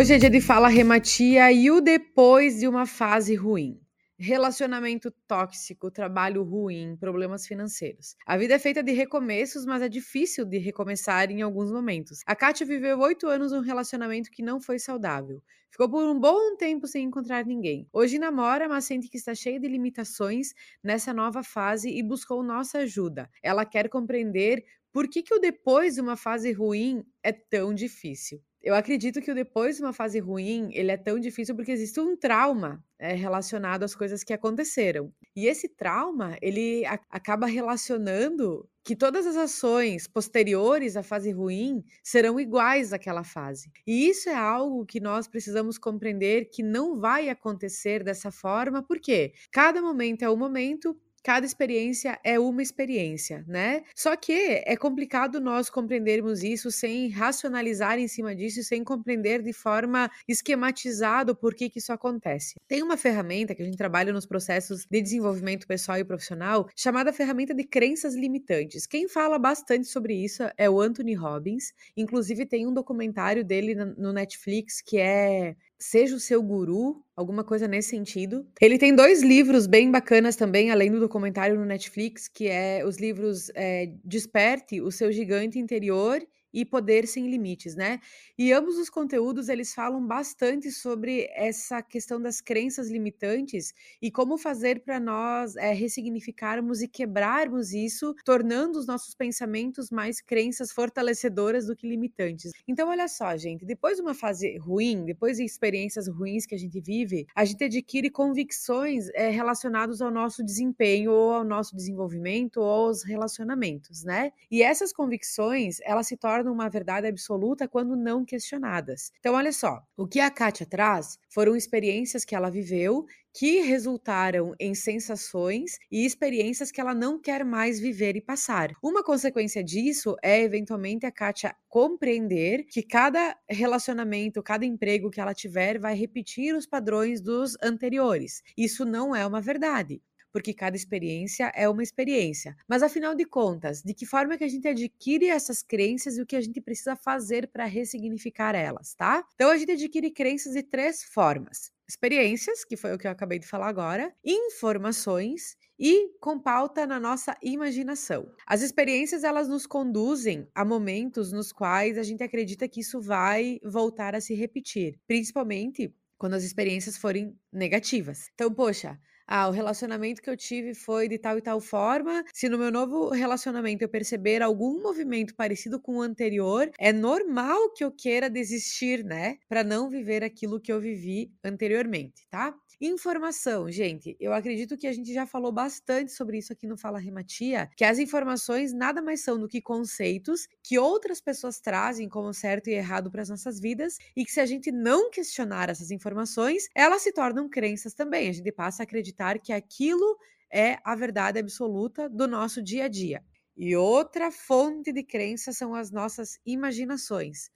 Hoje é dia de Fala Rematia e o depois de uma fase ruim. Relacionamento tóxico, trabalho ruim, problemas financeiros. A vida é feita de recomeços, mas é difícil de recomeçar em alguns momentos. A Kátia viveu oito anos num relacionamento que não foi saudável. Ficou por um bom tempo sem encontrar ninguém. Hoje namora, mas sente que está cheia de limitações nessa nova fase e buscou nossa ajuda. Ela quer compreender por que, que o depois de uma fase ruim é tão difícil. Eu acredito que o depois de uma fase ruim, ele é tão difícil porque existe um trauma é, relacionado às coisas que aconteceram. E esse trauma, ele a- acaba relacionando que todas as ações posteriores à fase ruim serão iguais àquela fase. E isso é algo que nós precisamos compreender que não vai acontecer dessa forma, porque cada momento é um momento, Cada experiência é uma experiência, né? Só que é complicado nós compreendermos isso sem racionalizar em cima disso, sem compreender de forma esquematizada o porquê que isso acontece. Tem uma ferramenta que a gente trabalha nos processos de desenvolvimento pessoal e profissional chamada ferramenta de crenças limitantes. Quem fala bastante sobre isso é o Anthony Robbins. Inclusive tem um documentário dele no Netflix que é Seja o seu guru, alguma coisa nesse sentido. Ele tem dois livros bem bacanas também, além do documentário no Netflix, que é os livros é, Desperte o seu gigante interior e Poder Sem Limites, né? E ambos os conteúdos eles falam bastante sobre essa questão das crenças limitantes e como fazer para nós é, ressignificarmos e quebrarmos isso, tornando os nossos pensamentos mais crenças fortalecedoras do que limitantes. Então, olha só, gente, depois de uma fase ruim, depois de experiências ruins que a gente vive, a gente adquire convicções é, relacionadas ao nosso desempenho ou ao nosso desenvolvimento ou aos relacionamentos, né? E essas convicções, elas se tornam tornam uma verdade absoluta quando não questionadas. Então, olha só, o que a Kátia traz foram experiências que ela viveu que resultaram em sensações e experiências que ela não quer mais viver e passar. Uma consequência disso é, eventualmente, a Kátia compreender que cada relacionamento, cada emprego que ela tiver vai repetir os padrões dos anteriores. Isso não é uma verdade porque cada experiência é uma experiência. Mas afinal de contas, de que forma que a gente adquire essas crenças e o que a gente precisa fazer para ressignificar elas, tá? Então a gente adquire crenças de três formas: experiências, que foi o que eu acabei de falar agora, informações e com pauta na nossa imaginação. As experiências elas nos conduzem a momentos nos quais a gente acredita que isso vai voltar a se repetir, principalmente quando as experiências forem negativas. Então, poxa, ah, o relacionamento que eu tive foi de tal e tal forma. Se no meu novo relacionamento eu perceber algum movimento parecido com o anterior, é normal que eu queira desistir, né? Para não viver aquilo que eu vivi anteriormente, tá? Informação, gente, eu acredito que a gente já falou bastante sobre isso aqui no Fala Rematia, que as informações nada mais são do que conceitos que outras pessoas trazem como certo e errado para as nossas vidas e que se a gente não questionar essas informações, elas se tornam crenças também. A gente passa a acreditar que aquilo é a verdade absoluta do nosso dia a dia. E outra fonte de crença são as nossas imaginações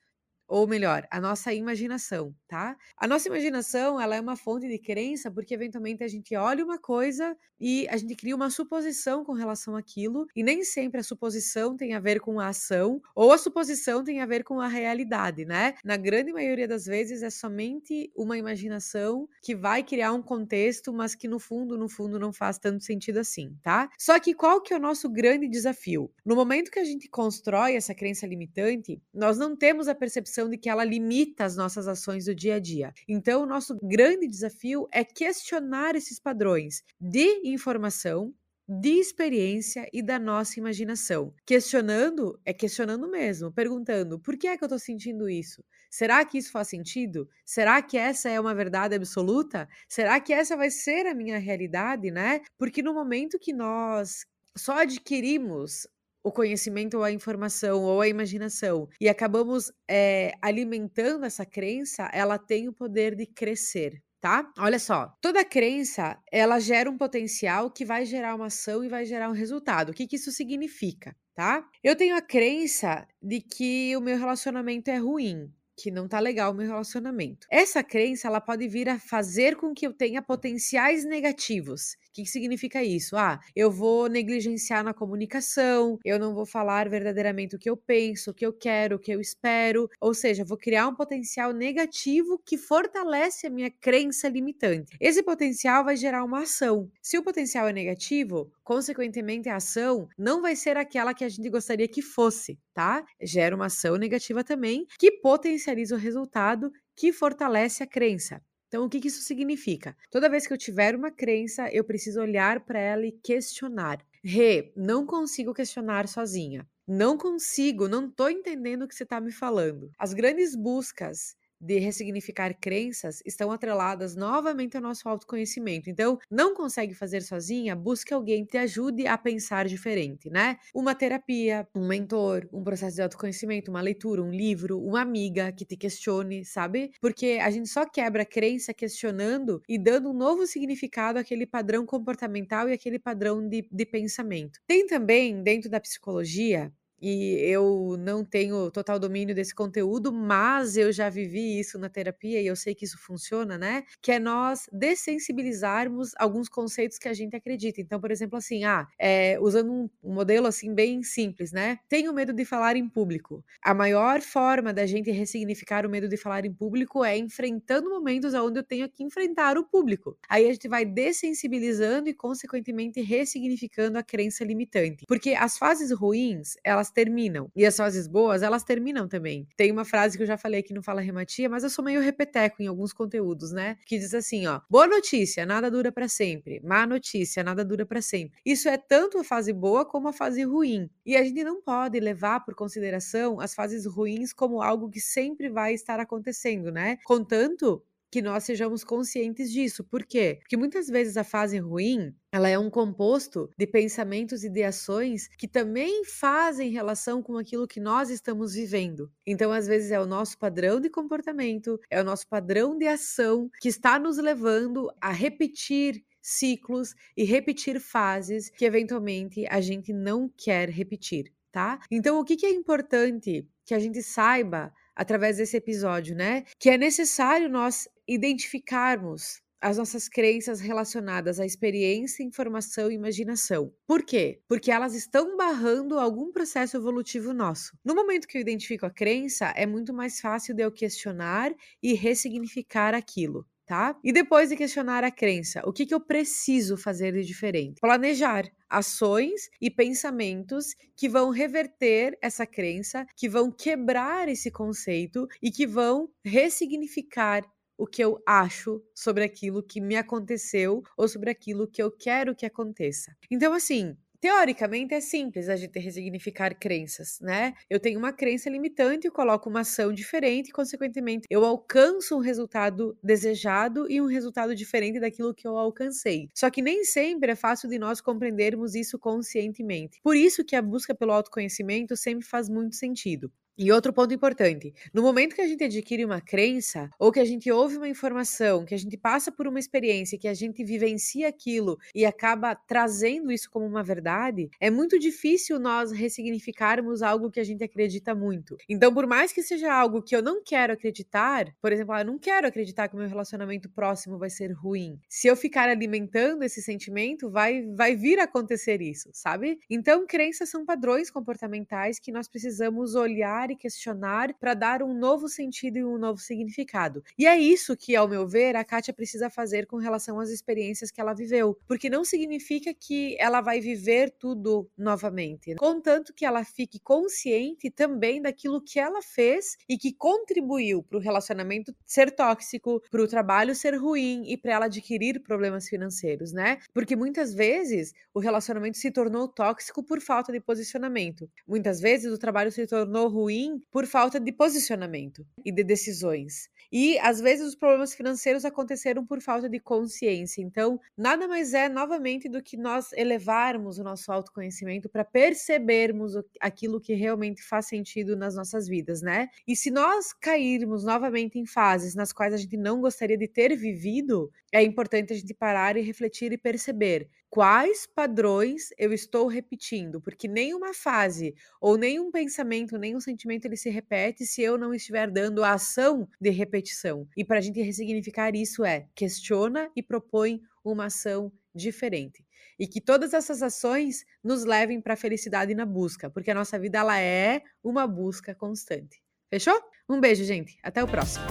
ou melhor, a nossa imaginação, tá? A nossa imaginação, ela é uma fonte de crença porque eventualmente a gente olha uma coisa e a gente cria uma suposição com relação àquilo, e nem sempre a suposição tem a ver com a ação, ou a suposição tem a ver com a realidade, né? Na grande maioria das vezes é somente uma imaginação que vai criar um contexto, mas que no fundo, no fundo não faz tanto sentido assim, tá? Só que qual que é o nosso grande desafio? No momento que a gente constrói essa crença limitante, nós não temos a percepção de que ela limita as nossas ações do dia a dia. Então, o nosso grande desafio é questionar esses padrões de informação, de experiência e da nossa imaginação. Questionando é questionando mesmo, perguntando: por que é que eu estou sentindo isso? Será que isso faz sentido? Será que essa é uma verdade absoluta? Será que essa vai ser a minha realidade, né? Porque no momento que nós só adquirimos o conhecimento ou a informação ou a imaginação e acabamos é, alimentando essa crença, ela tem o poder de crescer. Tá? Olha só, toda crença ela gera um potencial que vai gerar uma ação e vai gerar um resultado. O que, que isso significa, tá? Eu tenho a crença de que o meu relacionamento é ruim. Que não tá legal o meu relacionamento. Essa crença, ela pode vir a fazer com que eu tenha potenciais negativos. O que significa isso? Ah, eu vou negligenciar na comunicação, eu não vou falar verdadeiramente o que eu penso, o que eu quero, o que eu espero, ou seja, vou criar um potencial negativo que fortalece a minha crença limitante. Esse potencial vai gerar uma ação. Se o potencial é negativo, consequentemente a ação não vai ser aquela que a gente gostaria que fosse, tá? Gera uma ação negativa também que potencializa o resultado que fortalece a crença. Então, o que, isso significa? Toda vez que eu tiver uma crença, eu preciso olhar para ela e questionar. Rê, não consigo questionar sozinha. Não consigo, não estou entendendo o que você está me falando. As grandes buscas de ressignificar crenças estão atreladas novamente ao nosso autoconhecimento. Então, não consegue fazer sozinha, busque alguém que te ajude a pensar diferente, né? Uma terapia, um mentor, um processo de autoconhecimento, uma leitura, um livro, uma amiga que te questione, sabe? Porque a gente só quebra a crença questionando e dando um novo significado àquele padrão comportamental e àquele padrão de, de pensamento. Tem também, dentro da psicologia, e eu não tenho total domínio desse conteúdo, mas eu já vivi isso na terapia e eu sei que isso funciona, né? Que é nós dessensibilizarmos alguns conceitos que a gente acredita. Então, por exemplo, assim, ah, é, usando um, modelo assim bem simples, né? Tenho medo de falar em público. A maior forma da gente ressignificar o medo de falar em público é enfrentando momentos onde eu tenho que enfrentar o público. Aí a gente vai dessensibilizando e, consequentemente, ressignificando a crença limitante. Porque as fases ruins, elas terminam. E as fases boas, elas terminam também. Tem uma frase que eu já falei aqui no Fala Rematia, mas eu sou meio repeteco em alguns conteúdos, né? Que diz assim, ó: "Boa notícia, nada dura para sempre. Má notícia, nada dura para sempre". Isso é tanto a fase boa como a fase ruim. E a gente não pode levar por consideração as fases ruins como algo que sempre vai estar acontecendo, né? Contanto que nós sejamos conscientes disso. Por quê? Porque muitas vezes a fase ruim ela é um composto de pensamentos e de ações que também fazem relação com aquilo que nós estamos vivendo. Então, às vezes, é o nosso padrão de comportamento, é o nosso padrão de ação que está nos levando a repetir ciclos e repetir fases que eventualmente a gente não quer repetir, tá? Então, o que, que é importante que a gente saiba através desse episódio, né? Que é necessário nós identificarmos as nossas crenças relacionadas à experiência, informação e imaginação. Por quê? Porque elas estão barrando algum processo evolutivo nosso. No momento que eu identifico a crença, é muito mais fácil de eu questionar e ressignificar aquilo tá? E depois de questionar a crença, o que, que eu preciso fazer de diferente? Planejar ações e pensamentos que vão reverter essa crença, que vão quebrar esse conceito e que vão ressignificar o que eu acho sobre aquilo que me aconteceu ou sobre aquilo que eu quero que aconteça. Então, assim, Teoricamente é simples a gente resignificar crenças, né? Eu tenho uma crença limitante, eu coloco uma ação diferente e, consequentemente, eu alcanço um resultado desejado e um resultado diferente daquilo que eu alcancei. Só que nem sempre é fácil de nós compreendermos isso conscientemente. Por isso que a busca pelo autoconhecimento sempre faz muito sentido. E outro ponto importante: no momento que a gente adquire uma crença, ou que a gente ouve uma informação, que a gente passa por uma experiência, que a gente vivencia aquilo e acaba trazendo isso como uma verdade, é muito difícil nós ressignificarmos algo que a gente acredita muito. Então, por mais que seja algo que eu não quero acreditar, por exemplo, ah, eu não quero acreditar que o meu relacionamento próximo vai ser ruim. Se eu ficar alimentando esse sentimento, vai, vai vir a acontecer isso, sabe? Então, crenças são padrões comportamentais que nós precisamos olhar e questionar para dar um novo sentido e um novo significado. E é isso que, ao meu ver, a Kátia precisa fazer com relação às experiências que ela viveu, porque não significa que ela vai viver tudo novamente, contanto que ela fique consciente também daquilo que ela fez e que contribuiu para o relacionamento ser tóxico, para o trabalho ser ruim e para ela adquirir problemas financeiros, né? Porque muitas vezes o relacionamento se tornou tóxico por falta de posicionamento. Muitas vezes o trabalho se tornou ruim ruim por falta de posicionamento e de decisões. E às vezes os problemas financeiros aconteceram por falta de consciência. Então, nada mais é novamente do que nós elevarmos o nosso autoconhecimento para percebermos aquilo que realmente faz sentido nas nossas vidas, né? E se nós cairmos novamente em fases nas quais a gente não gostaria de ter vivido, é importante a gente parar e refletir e perceber quais padrões eu estou repetindo, porque nenhuma fase ou nenhum pensamento, nenhum sentimento ele se repete se eu não estiver dando a ação de repetição. E para a gente ressignificar isso é questiona e propõe uma ação diferente. E que todas essas ações nos levem para a felicidade na busca, porque a nossa vida ela é uma busca constante. Fechou? Um beijo, gente. Até o próximo.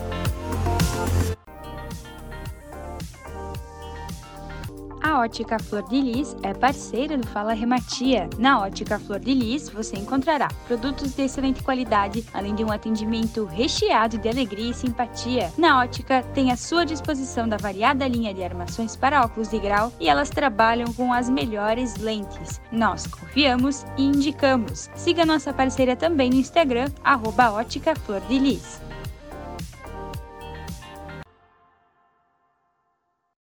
A Ótica Flor de Lis é parceira do Fala Rematia. Na Ótica Flor de Lis você encontrará produtos de excelente qualidade, além de um atendimento recheado de alegria e simpatia. Na Ótica tem à sua disposição da variada linha de armações para óculos de grau e elas trabalham com as melhores lentes. Nós confiamos e indicamos. Siga nossa parceira também no Instagram, arroba Ótica Flor de Lis.